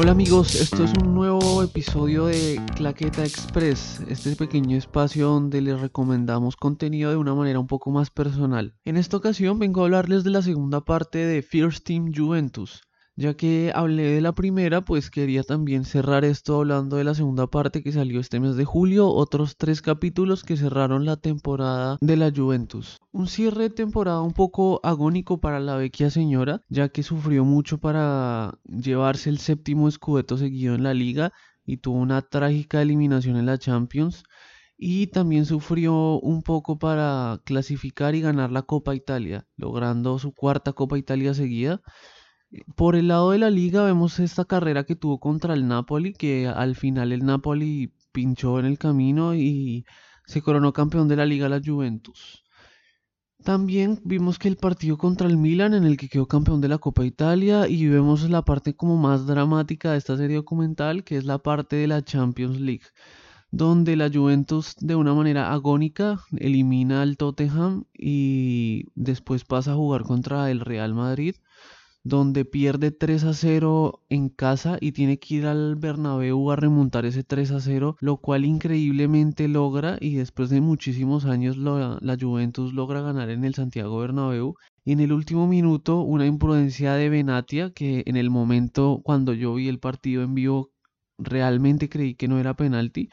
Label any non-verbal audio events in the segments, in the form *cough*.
Hola amigos, esto es un nuevo episodio de Claqueta Express, este pequeño espacio donde les recomendamos contenido de una manera un poco más personal. En esta ocasión vengo a hablarles de la segunda parte de First Team Juventus. Ya que hablé de la primera, pues quería también cerrar esto hablando de la segunda parte que salió este mes de julio, otros tres capítulos que cerraron la temporada de la Juventus. Un cierre de temporada un poco agónico para la vecchia señora, ya que sufrió mucho para llevarse el séptimo escudeto seguido en la liga y tuvo una trágica eliminación en la Champions y también sufrió un poco para clasificar y ganar la Copa Italia, logrando su cuarta Copa Italia seguida. Por el lado de la liga vemos esta carrera que tuvo contra el Napoli, que al final el Napoli pinchó en el camino y se coronó campeón de la liga la Juventus. También vimos que el partido contra el Milan en el que quedó campeón de la Copa Italia y vemos la parte como más dramática de esta serie documental que es la parte de la Champions League donde la Juventus de una manera agónica elimina al Tottenham y después pasa a jugar contra el Real Madrid donde pierde 3 a 0 en casa y tiene que ir al Bernabéu a remontar ese 3 a 0, lo cual increíblemente logra y después de muchísimos años la Juventus logra ganar en el Santiago Bernabéu. Y en el último minuto una imprudencia de Benatia que en el momento cuando yo vi el partido en vivo realmente creí que no era penalti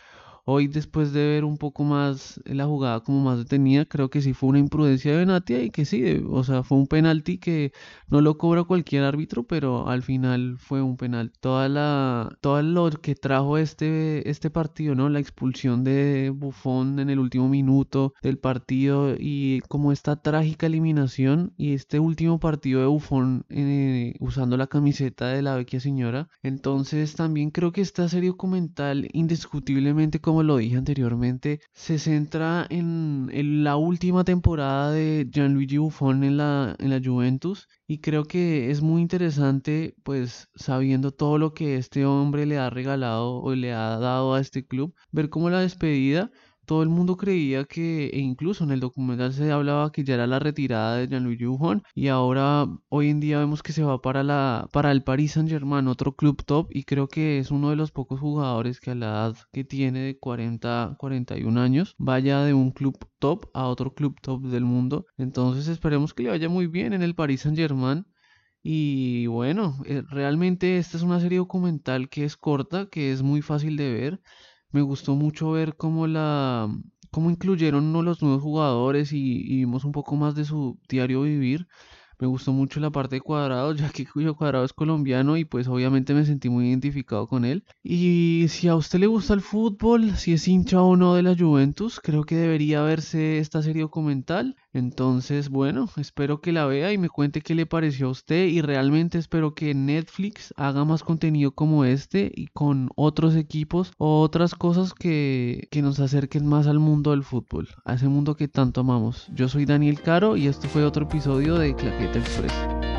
Hoy, después de ver un poco más la jugada como más detenida, creo que sí fue una imprudencia de Benatia y que sí, o sea, fue un penalti que no lo cobra cualquier árbitro, pero al final fue un penal. Toda la, todo lo que trajo este, este partido, ¿no? La expulsión de Buffon en el último minuto del partido y como esta trágica eliminación y este último partido de Buffon eh, usando la camiseta de la vecchia señora. Entonces también creo que esta serie documental indiscutiblemente como como lo dije anteriormente, se centra en, la última temporada de Gianluigi Buffon en la, en la Juventus y creo que es muy interesante pues sabiendo todo lo que este hombre le ha regalado o le ha dado a este club, ver cómo la despedida todo el mundo creía que, e incluso en el documental se hablaba que ya era la retirada de Gianluigi Buffon y ahora hoy en día vemos que se va para la para el Paris Saint-Germain, otro club top y creo que es uno de los pocos jugadores que a la edad que tiene de 40 41 años vaya de un club top a otro club top del mundo. Entonces esperemos que le vaya muy bien en el Paris Saint-Germain. Y bueno, eh, realmente esta es una serie documental que es corta, que es muy fácil de ver me gustó mucho ver cómo la cómo incluyeron los nuevos jugadores y, y, vimos un poco más de su diario vivir. Me gustó mucho la parte de Cuadrado, *laughs* ya que Cuyo Cuadrado es colombiano y pues obviamente me sentí muy identificado con él. Y si a usted le gusta el fútbol, si es hincha o no de la Juventus, creo que debería verse esta serie documental. Entonces, bueno, espero que la vea y me cuente qué le pareció a usted y realmente espero que Netflix haga más contenido como este y con otros equipos o otras cosas que, que nos acerquen más al mundo del fútbol, a ese mundo que tanto amamos. Yo soy Daniel Caro y este fue otro episodio de Claqueta Express.